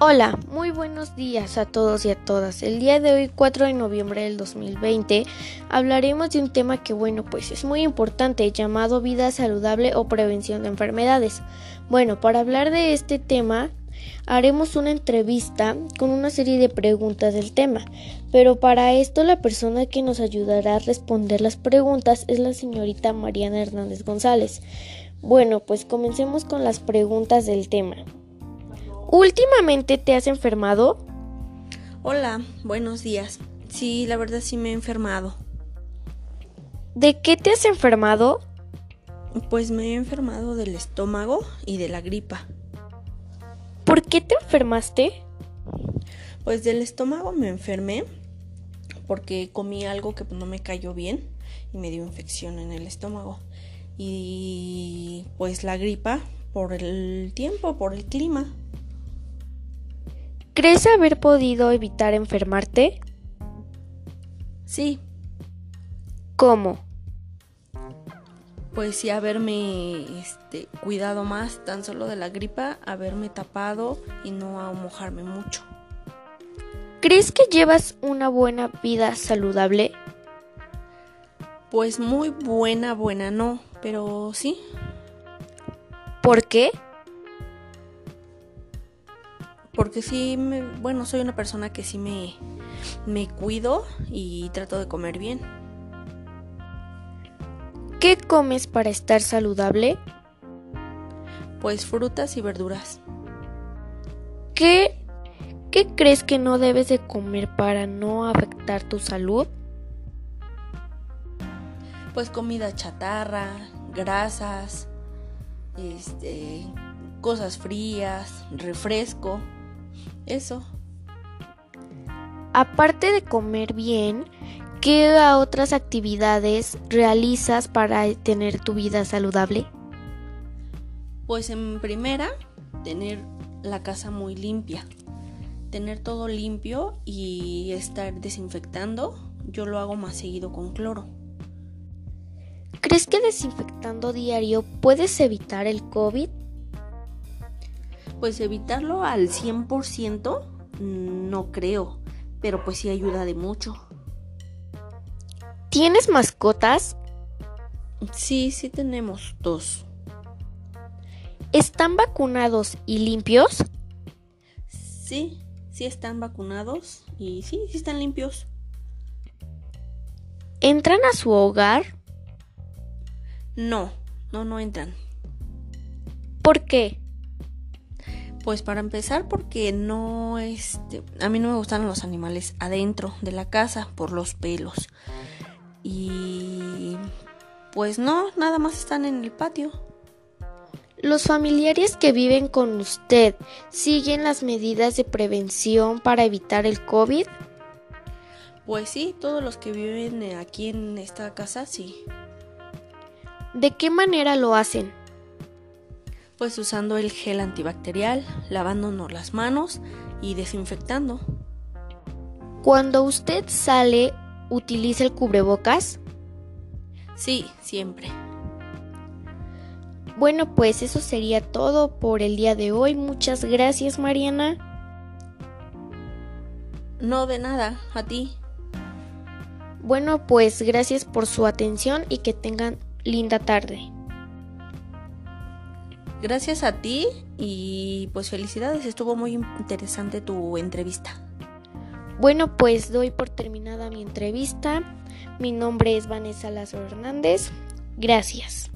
Hola, muy buenos días a todos y a todas. El día de hoy, 4 de noviembre del 2020, hablaremos de un tema que, bueno, pues es muy importante, llamado vida saludable o prevención de enfermedades. Bueno, para hablar de este tema, haremos una entrevista con una serie de preguntas del tema, pero para esto la persona que nos ayudará a responder las preguntas es la señorita Mariana Hernández González. Bueno, pues comencemos con las preguntas del tema. ¿Últimamente te has enfermado? Hola, buenos días. Sí, la verdad sí me he enfermado. ¿De qué te has enfermado? Pues me he enfermado del estómago y de la gripa. ¿Por qué te enfermaste? Pues del estómago me enfermé porque comí algo que no me cayó bien y me dio infección en el estómago. Y pues la gripa por el tiempo, por el clima. ¿Crees haber podido evitar enfermarte? Sí. ¿Cómo? Pues sí, haberme este, cuidado más tan solo de la gripa, haberme tapado y no a mojarme mucho. ¿Crees que llevas una buena vida saludable? Pues muy buena, buena no, pero sí. ¿Por qué? Porque sí, me, bueno, soy una persona que sí me, me cuido y trato de comer bien. ¿Qué comes para estar saludable? Pues frutas y verduras. ¿Qué, ¿Qué crees que no debes de comer para no afectar tu salud? Pues comida chatarra, grasas, este, cosas frías, refresco. Eso. Aparte de comer bien, ¿qué otras actividades realizas para tener tu vida saludable? Pues en primera, tener la casa muy limpia. Tener todo limpio y estar desinfectando. Yo lo hago más seguido con cloro. ¿Crees que desinfectando diario puedes evitar el COVID? Pues evitarlo al 100% no creo, pero pues sí ayuda de mucho. ¿Tienes mascotas? Sí, sí tenemos dos. ¿Están vacunados y limpios? Sí, sí están vacunados y sí, sí están limpios. ¿Entran a su hogar? No, no, no entran. ¿Por qué? Pues para empezar porque no este a mí no me gustan los animales adentro de la casa por los pelos. Y pues no, nada más están en el patio. ¿Los familiares que viven con usted siguen las medidas de prevención para evitar el COVID? Pues sí, todos los que viven aquí en esta casa sí. ¿De qué manera lo hacen? Pues usando el gel antibacterial, lavándonos las manos y desinfectando. Cuando usted sale, ¿utiliza el cubrebocas? Sí, siempre. Bueno, pues eso sería todo por el día de hoy. Muchas gracias, Mariana. No de nada, a ti. Bueno, pues gracias por su atención y que tengan linda tarde. Gracias a ti y pues felicidades, estuvo muy interesante tu entrevista. Bueno, pues doy por terminada mi entrevista. Mi nombre es Vanessa Lazo Hernández. Gracias.